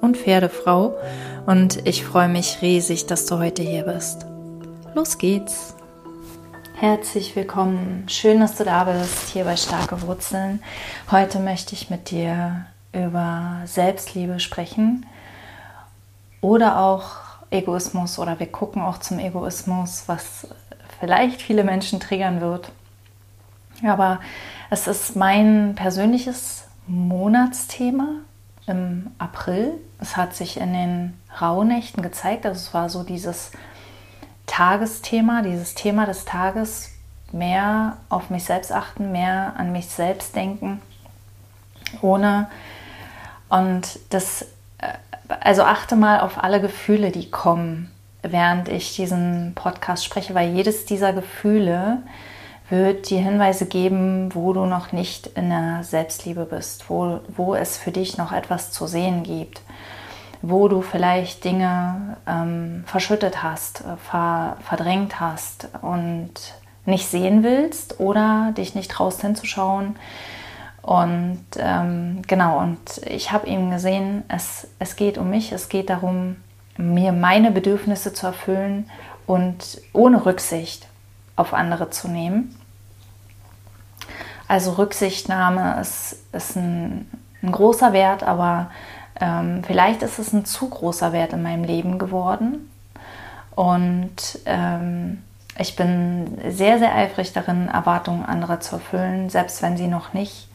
und Pferdefrau und ich freue mich riesig, dass du heute hier bist. Los geht's! Herzlich willkommen, schön, dass du da bist hier bei Starke Wurzeln. Heute möchte ich mit dir über Selbstliebe sprechen oder auch Egoismus oder wir gucken auch zum Egoismus, was vielleicht viele Menschen triggern wird. Aber es ist mein persönliches Monatsthema im April. Es hat sich in den Rauhnächten gezeigt. Also es war so dieses Tagesthema, dieses Thema des Tages, mehr auf mich selbst achten, mehr an mich selbst denken, ohne und das, äh, also achte mal auf alle Gefühle, die kommen, während ich diesen Podcast spreche, weil jedes dieser Gefühle wird dir Hinweise geben, wo du noch nicht in der Selbstliebe bist, wo, wo es für dich noch etwas zu sehen gibt, wo du vielleicht Dinge ähm, verschüttet hast, äh, ver, verdrängt hast und nicht sehen willst oder dich nicht traust hinzuschauen. Und ähm, genau, und ich habe eben gesehen, es, es geht um mich, es geht darum, mir meine Bedürfnisse zu erfüllen und ohne Rücksicht auf andere zu nehmen. Also Rücksichtnahme ist, ist ein, ein großer Wert, aber ähm, vielleicht ist es ein zu großer Wert in meinem Leben geworden. Und ähm, ich bin sehr, sehr eifrig darin, Erwartungen anderer zu erfüllen, selbst wenn sie noch nicht,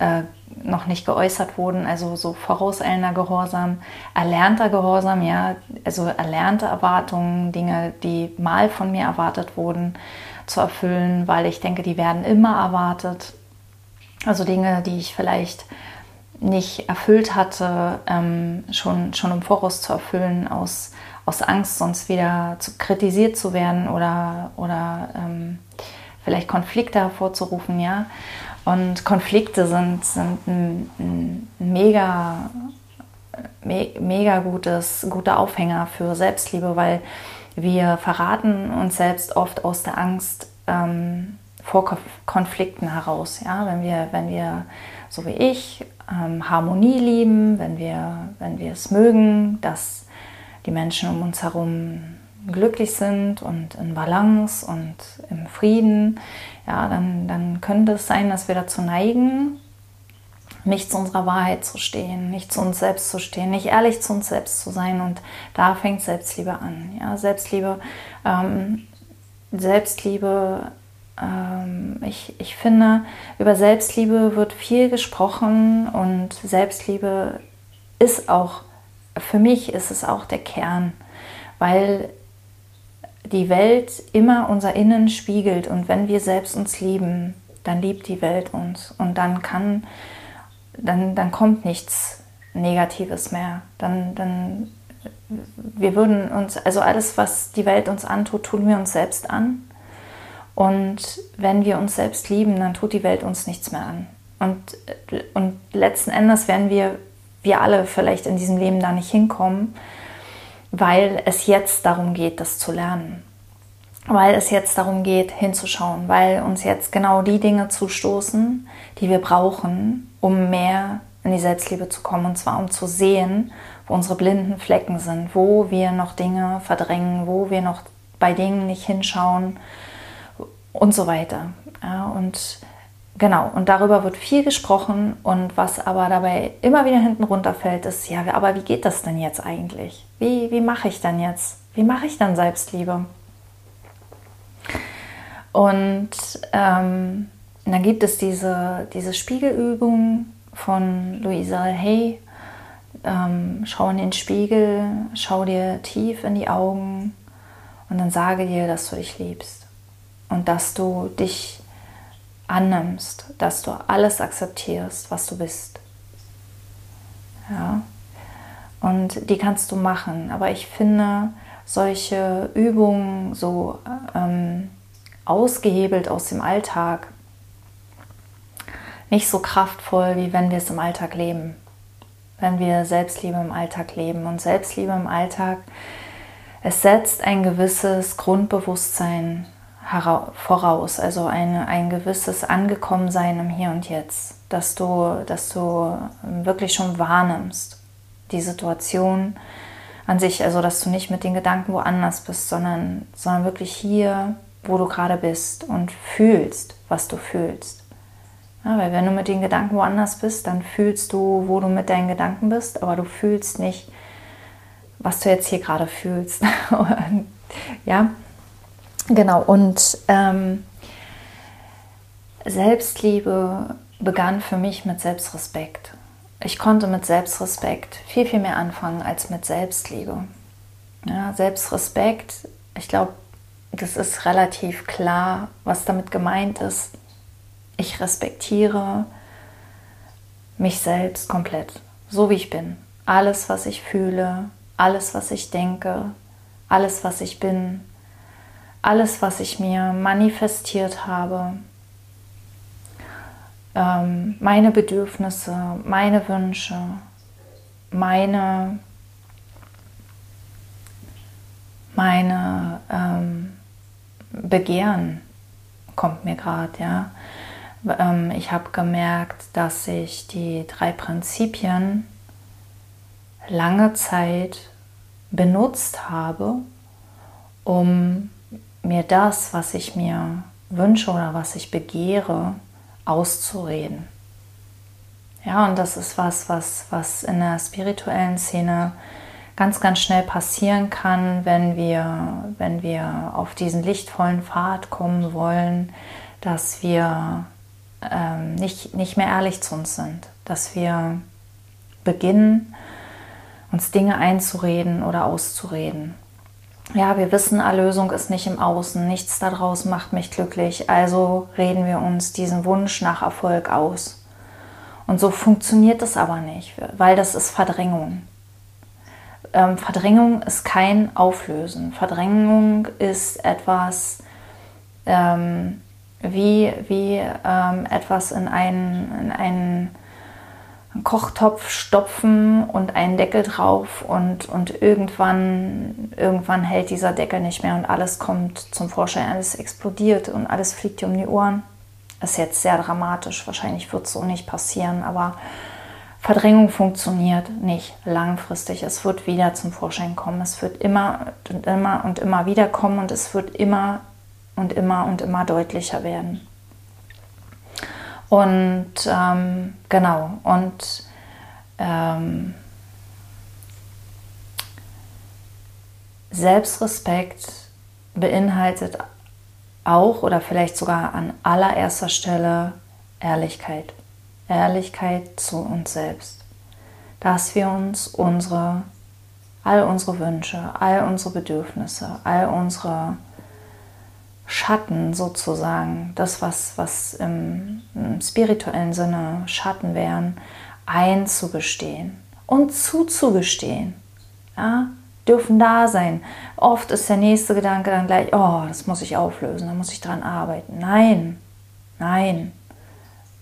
äh, noch nicht geäußert wurden. Also so vorauseilender Gehorsam, erlernter Gehorsam, ja, also erlernte Erwartungen, Dinge, die mal von mir erwartet wurden zu erfüllen, weil ich denke, die werden immer erwartet. Also Dinge, die ich vielleicht nicht erfüllt hatte, ähm, schon, schon im Voraus zu erfüllen, aus, aus Angst, sonst wieder zu, kritisiert zu werden oder, oder ähm, vielleicht Konflikte hervorzurufen, ja. Und Konflikte sind, sind ein, ein mega, me, mega gutes, guter Aufhänger für Selbstliebe, weil wir verraten uns selbst oft aus der Angst ähm, vor Konflikten heraus. Ja? Wenn, wir, wenn wir, so wie ich, ähm, Harmonie lieben, wenn wir, wenn wir es mögen, dass die Menschen um uns herum glücklich sind und in Balance und im Frieden, ja, dann, dann könnte es sein, dass wir dazu neigen, nicht zu unserer Wahrheit zu stehen, nicht zu uns selbst zu stehen, nicht ehrlich zu uns selbst zu sein. Und da fängt Selbstliebe an. Ja? Selbstliebe, ähm, Selbstliebe, ähm, ich, ich finde, über Selbstliebe wird viel gesprochen und Selbstliebe ist auch, für mich ist es auch der Kern, weil die Welt immer unser Innen spiegelt und wenn wir selbst uns lieben, dann liebt die Welt uns und dann kann dann, dann kommt nichts Negatives mehr. Dann, dann, wir würden uns, also alles, was die Welt uns antut, tun wir uns selbst an. Und wenn wir uns selbst lieben, dann tut die Welt uns nichts mehr an. Und, und letzten Endes werden wir, wir alle vielleicht in diesem Leben da nicht hinkommen, weil es jetzt darum geht, das zu lernen. Weil es jetzt darum geht, hinzuschauen, weil uns jetzt genau die Dinge zustoßen, die wir brauchen, um mehr in die Selbstliebe zu kommen. Und zwar um zu sehen, wo unsere blinden Flecken sind, wo wir noch Dinge verdrängen, wo wir noch bei Dingen nicht hinschauen und so weiter. Ja, und genau, und darüber wird viel gesprochen. Und was aber dabei immer wieder hinten runterfällt, ist, ja, aber wie geht das denn jetzt eigentlich? Wie, wie mache ich dann jetzt? Wie mache ich dann Selbstliebe? Und ähm, dann gibt es diese, diese Spiegelübung von Louisa Hay. Ähm, schau in den Spiegel, schau dir tief in die Augen und dann sage dir, dass du dich liebst und dass du dich annimmst, dass du alles akzeptierst, was du bist. Ja, und die kannst du machen. Aber ich finde solche Übungen so ähm, ausgehebelt aus dem Alltag nicht so kraftvoll, wie wenn wir es im Alltag leben. Wenn wir Selbstliebe im Alltag leben. Und Selbstliebe im Alltag, es setzt ein gewisses Grundbewusstsein voraus, also eine, ein gewisses Angekommensein im Hier und Jetzt, dass du, dass du wirklich schon wahrnimmst, die Situation an sich, also dass du nicht mit den Gedanken woanders bist, sondern, sondern wirklich hier, wo du gerade bist und fühlst, was du fühlst. Ja, weil wenn du mit den Gedanken woanders bist, dann fühlst du, wo du mit deinen Gedanken bist, aber du fühlst nicht, was du jetzt hier gerade fühlst. ja, genau. Und ähm, Selbstliebe begann für mich mit Selbstrespekt ich konnte mit Selbstrespekt viel, viel mehr anfangen als mit Selbstliebe. Ja, Selbstrespekt, ich glaube, das ist relativ klar, was damit gemeint ist. Ich respektiere mich selbst komplett, so wie ich bin. Alles, was ich fühle, alles, was ich denke, alles, was ich bin, alles, was ich mir manifestiert habe, ähm, meine Bedürfnisse, meine Wünsche, meine, meine ähm, Begehren kommt mir gerade, ja. Ähm, ich habe gemerkt, dass ich die drei Prinzipien lange Zeit benutzt habe, um mir das, was ich mir wünsche oder was ich begehre, auszureden. Ja, und das ist was, was, was in der spirituellen Szene ganz, ganz schnell passieren kann, wenn wir, wenn wir auf diesen lichtvollen Pfad kommen wollen, dass wir ähm, nicht, nicht mehr ehrlich zu uns sind, dass wir beginnen, uns Dinge einzureden oder auszureden ja, wir wissen, Erlösung ist nicht im Außen, nichts daraus macht mich glücklich, also reden wir uns diesen Wunsch nach Erfolg aus. Und so funktioniert es aber nicht, weil das ist Verdrängung. Ähm, Verdrängung ist kein Auflösen. Verdrängung ist etwas ähm, wie, wie ähm, etwas in einen, in einen Kochtopf stopfen und einen Deckel drauf und, und irgendwann, irgendwann hält dieser Deckel nicht mehr und alles kommt zum Vorschein, alles explodiert und alles fliegt dir um die Ohren. ist jetzt sehr dramatisch, wahrscheinlich wird es so nicht passieren, aber Verdrängung funktioniert nicht langfristig. Es wird wieder zum Vorschein kommen. Es wird immer und immer und immer wieder kommen und es wird immer und immer und immer deutlicher werden. Und ähm, genau, und ähm, Selbstrespekt beinhaltet auch oder vielleicht sogar an allererster Stelle Ehrlichkeit. Ehrlichkeit zu uns selbst. Dass wir uns unsere, all unsere Wünsche, all unsere Bedürfnisse, all unsere Schatten sozusagen, das, was, was im, im spirituellen Sinne Schatten wären, einzugestehen und zuzugestehen. Ja, dürfen da sein. Oft ist der nächste Gedanke dann gleich, oh, das muss ich auflösen, da muss ich dran arbeiten. Nein, nein.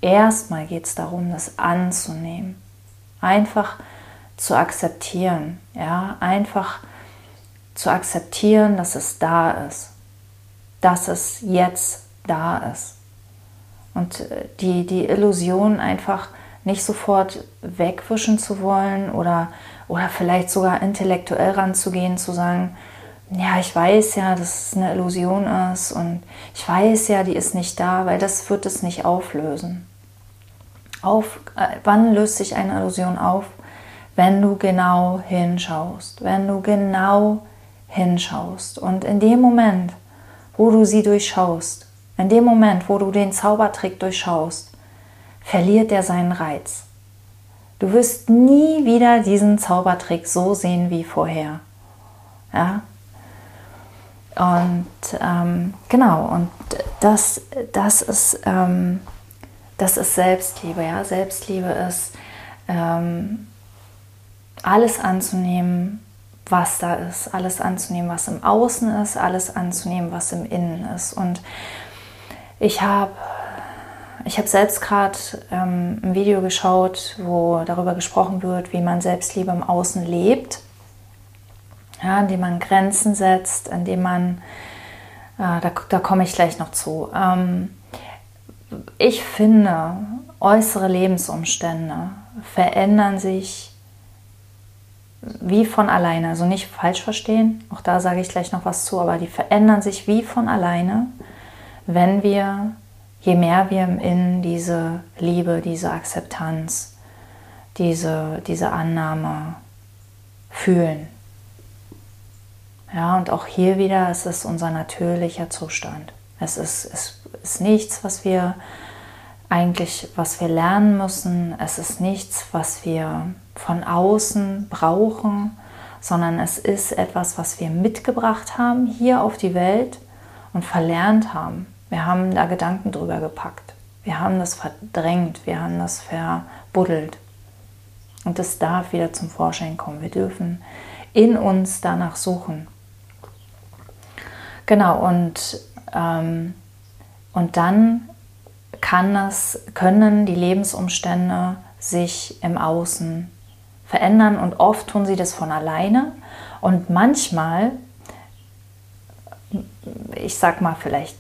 Erstmal geht es darum, das anzunehmen. Einfach zu akzeptieren. Ja, einfach zu akzeptieren, dass es da ist dass es jetzt da ist. Und äh, die, die Illusion einfach nicht sofort wegwischen zu wollen oder, oder vielleicht sogar intellektuell ranzugehen, zu sagen, ja, ich weiß ja, dass es eine Illusion ist und ich weiß ja, die ist nicht da, weil das wird es nicht auflösen. Auf, äh, wann löst sich eine Illusion auf? Wenn du genau hinschaust, wenn du genau hinschaust. Und in dem Moment, wo du sie durchschaust, in dem Moment, wo du den Zaubertrick durchschaust, verliert er seinen Reiz. Du wirst nie wieder diesen Zaubertrick so sehen wie vorher. Ja? Und ähm, genau, und das, das, ist, ähm, das ist Selbstliebe. Ja? Selbstliebe ist, ähm, alles anzunehmen, was da ist, alles anzunehmen, was im Außen ist, alles anzunehmen, was im Innen ist. Und ich habe ich hab selbst gerade ähm, ein Video geschaut, wo darüber gesprochen wird, wie man Selbstliebe im Außen lebt, ja, indem man Grenzen setzt, indem man, äh, da, da komme ich gleich noch zu. Ähm, ich finde, äußere Lebensumstände verändern sich wie von alleine. Also nicht falsch verstehen, auch da sage ich gleich noch was zu, aber die verändern sich wie von alleine, wenn wir, je mehr wir im Innen diese Liebe, diese Akzeptanz, diese, diese Annahme fühlen. Ja, und auch hier wieder, es ist unser natürlicher Zustand. Es ist, es ist nichts, was wir eigentlich, was wir lernen müssen. Es ist nichts, was wir von außen brauchen, sondern es ist etwas, was wir mitgebracht haben hier auf die Welt und verlernt haben. Wir haben da Gedanken drüber gepackt. Wir haben das verdrängt, wir haben das verbuddelt. Und das darf wieder zum Vorschein kommen. Wir dürfen in uns danach suchen. Genau, und, und dann kann es, können die Lebensumstände sich im Außen verändern und oft tun sie das von alleine und manchmal, ich sag mal vielleicht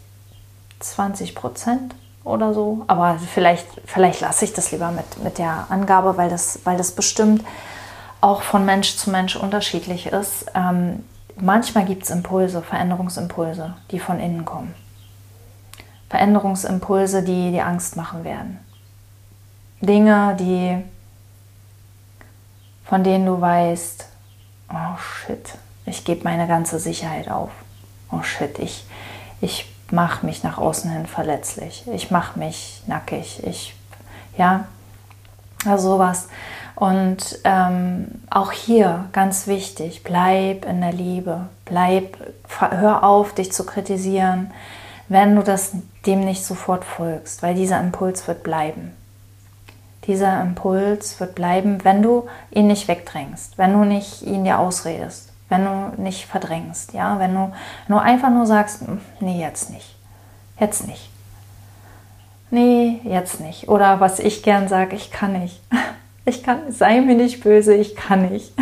20 Prozent oder so, aber vielleicht, vielleicht lasse ich das lieber mit, mit der Angabe, weil das, weil das bestimmt auch von Mensch zu Mensch unterschiedlich ist. Ähm, manchmal gibt es Impulse, Veränderungsimpulse, die von innen kommen. Veränderungsimpulse, die die Angst machen werden. Dinge, die von denen du weißt, oh shit, ich gebe meine ganze Sicherheit auf. Oh shit, ich, ich mache mich nach außen hin verletzlich. Ich mache mich nackig. Ich, ja, also sowas. Und ähm, auch hier ganz wichtig, bleib in der Liebe. Bleib, hör auf, dich zu kritisieren, wenn du das dem nicht sofort folgst, weil dieser Impuls wird bleiben. Dieser Impuls wird bleiben, wenn du ihn nicht wegdrängst, wenn du nicht ihn dir ausredest, wenn du nicht verdrängst, ja, wenn du nur einfach nur sagst, hm, nee, jetzt nicht, jetzt nicht, nee, jetzt nicht. Oder was ich gern sage, ich kann nicht, ich kann, sei mir nicht böse, ich kann nicht.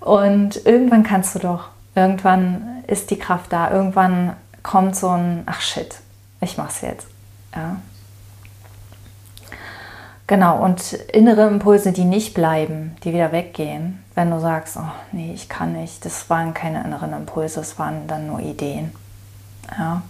Und irgendwann kannst du doch, irgendwann ist die Kraft da, irgendwann kommt so ein, ach shit, ich mach's jetzt, ja. Genau, und innere Impulse, die nicht bleiben, die wieder weggehen, wenn du sagst, oh nee, ich kann nicht, das waren keine inneren Impulse, das waren dann nur Ideen. Ja.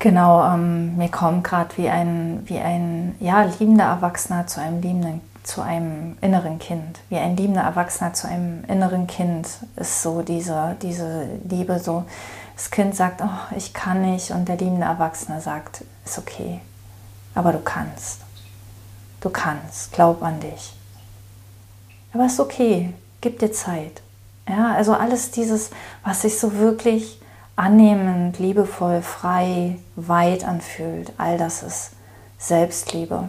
Genau, ähm, mir kommt gerade wie ein, wie ein ja, liebender Erwachsener zu einem liebenden, zu einem inneren Kind. Wie ein liebender Erwachsener zu einem inneren Kind ist so diese, diese Liebe, so das Kind sagt, oh, ich kann nicht und der liebende Erwachsene sagt, ist okay, aber du kannst. Du kannst, glaub an dich. Aber ist okay, gib dir Zeit. Ja, also alles dieses, was sich so wirklich annehmend, liebevoll, frei, weit anfühlt, all das ist Selbstliebe.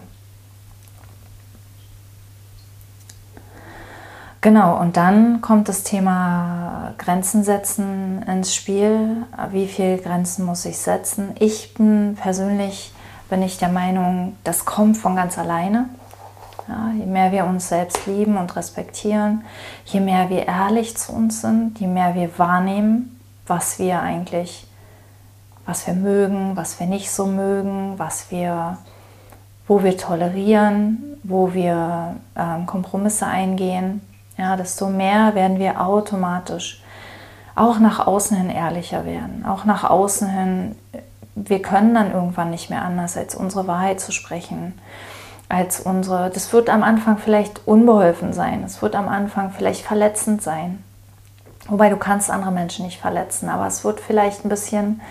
Genau, und dann kommt das Thema Grenzen setzen ins Spiel. Wie viele Grenzen muss ich setzen? Ich bin persönlich bin ich der Meinung, das kommt von ganz alleine. Ja, je mehr wir uns selbst lieben und respektieren, je mehr wir ehrlich zu uns sind, je mehr wir wahrnehmen, was wir eigentlich, was wir mögen, was wir nicht so mögen, was wir, wo wir tolerieren, wo wir äh, Kompromisse eingehen, ja, desto mehr werden wir automatisch auch nach außen hin ehrlicher werden, auch nach außen hin wir können dann irgendwann nicht mehr anders, als unsere Wahrheit zu sprechen. Als unsere, das wird am Anfang vielleicht unbeholfen sein, es wird am Anfang vielleicht verletzend sein. Wobei du kannst andere Menschen nicht verletzen, aber es wird vielleicht ein bisschen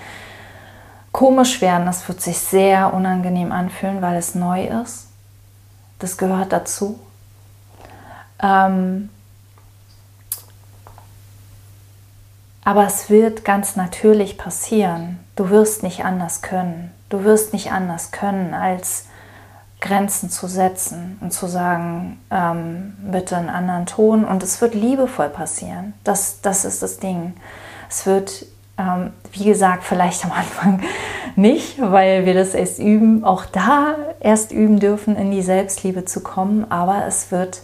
komisch werden, es wird sich sehr unangenehm anfühlen, weil es neu ist. Das gehört dazu. Ähm, Aber es wird ganz natürlich passieren. Du wirst nicht anders können. Du wirst nicht anders können, als Grenzen zu setzen und zu sagen, ähm, bitte einen anderen Ton. Und es wird liebevoll passieren. Das, das ist das Ding. Es wird, ähm, wie gesagt, vielleicht am Anfang nicht, weil wir das erst üben, auch da erst üben dürfen, in die Selbstliebe zu kommen. Aber es wird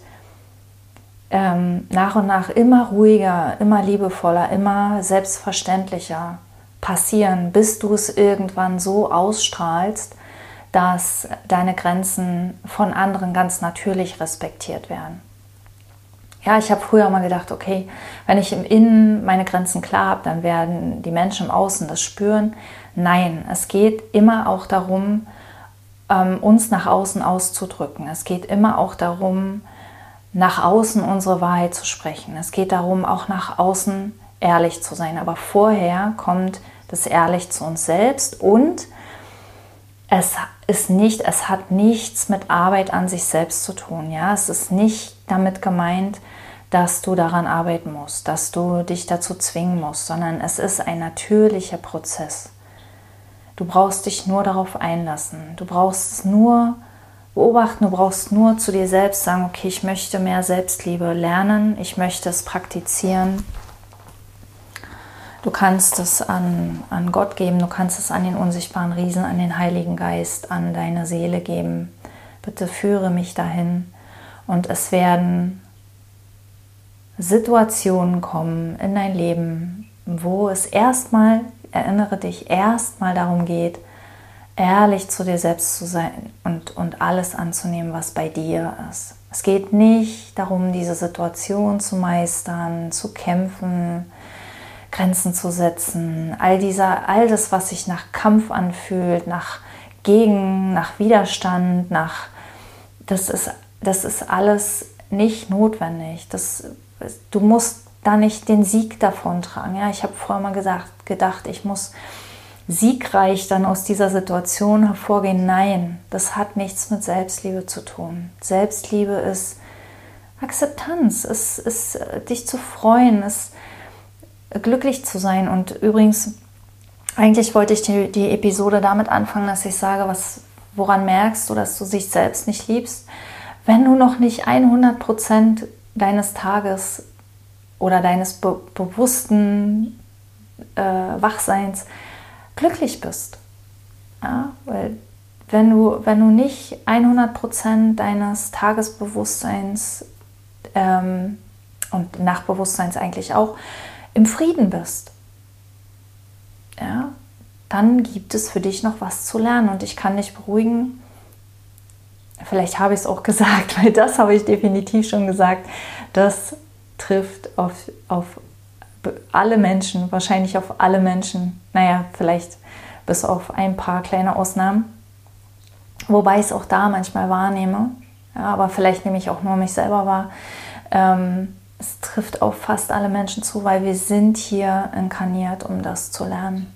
ähm, nach und nach immer ruhiger, immer liebevoller, immer selbstverständlicher passieren, bis du es irgendwann so ausstrahlst, dass deine Grenzen von anderen ganz natürlich respektiert werden. Ja, ich habe früher mal gedacht, okay, wenn ich im Innen meine Grenzen klar habe, dann werden die Menschen im Außen das spüren. Nein, es geht immer auch darum, ähm, uns nach außen auszudrücken. Es geht immer auch darum, nach außen unsere Wahrheit zu sprechen. Es geht darum, auch nach außen ehrlich zu sein. Aber vorher kommt das ehrlich zu uns selbst und es ist nicht, es hat nichts mit Arbeit an sich selbst zu tun. Ja, es ist nicht damit gemeint, dass du daran arbeiten musst, dass du dich dazu zwingen musst, sondern es ist ein natürlicher Prozess. Du brauchst dich nur darauf einlassen. Du brauchst nur beobachten, du brauchst nur zu dir selbst sagen, okay, ich möchte mehr Selbstliebe lernen, ich möchte es praktizieren Du kannst es an, an Gott geben, du kannst es an den unsichtbaren Riesen, an den Heiligen Geist, an deine Seele geben. Bitte führe mich dahin. Und es werden Situationen kommen in dein Leben, wo es erstmal, erinnere dich, erstmal darum geht, ehrlich zu dir selbst zu sein und, und alles anzunehmen, was bei dir ist. Es geht nicht darum, diese Situation zu meistern, zu kämpfen, Grenzen zu setzen, all dieser, all das, was sich nach Kampf anfühlt, nach Gegen, nach Widerstand, nach das ist, das ist alles nicht notwendig. Das, du musst da nicht den Sieg davon tragen. Ja, ich habe vorher mal gesagt, gedacht, ich muss siegreich dann aus dieser Situation hervorgehen. Nein, das hat nichts mit Selbstliebe zu tun. Selbstliebe ist Akzeptanz, es ist dich zu freuen, es glücklich zu sein. Und übrigens, eigentlich wollte ich die, die Episode damit anfangen, dass ich sage, was, woran merkst du, dass du dich selbst nicht liebst, wenn du noch nicht 100 Prozent deines Tages oder deines be bewussten äh, Wachseins glücklich bist. Ja, weil wenn du, wenn du nicht 100 Prozent deines Tagesbewusstseins ähm, und Nachtbewusstseins eigentlich auch im Frieden bist, ja, dann gibt es für dich noch was zu lernen. Und ich kann dich beruhigen, vielleicht habe ich es auch gesagt, weil das habe ich definitiv schon gesagt, das trifft auf, auf alle Menschen, wahrscheinlich auf alle Menschen, naja, vielleicht bis auf ein paar kleine Ausnahmen, wobei ich es auch da manchmal wahrnehme, ja, aber vielleicht nehme ich auch nur mich selber wahr. Ähm, es trifft auf fast alle Menschen zu, weil wir sind hier inkarniert, um das zu lernen.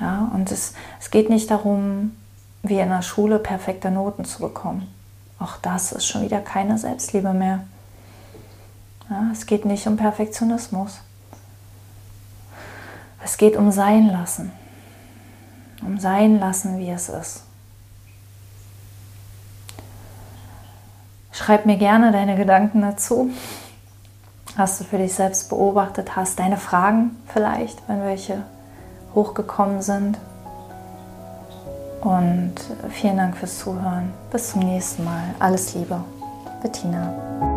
Ja, und es, es geht nicht darum, wie in der Schule perfekte Noten zu bekommen. Auch das ist schon wieder keine Selbstliebe mehr. Ja, es geht nicht um Perfektionismus. Es geht um Sein lassen. Um Sein lassen, wie es ist. Schreib mir gerne deine Gedanken dazu hast du für dich selbst beobachtet hast, deine Fragen vielleicht, wenn welche hochgekommen sind. Und vielen Dank fürs Zuhören. Bis zum nächsten Mal. Alles Liebe. Bettina.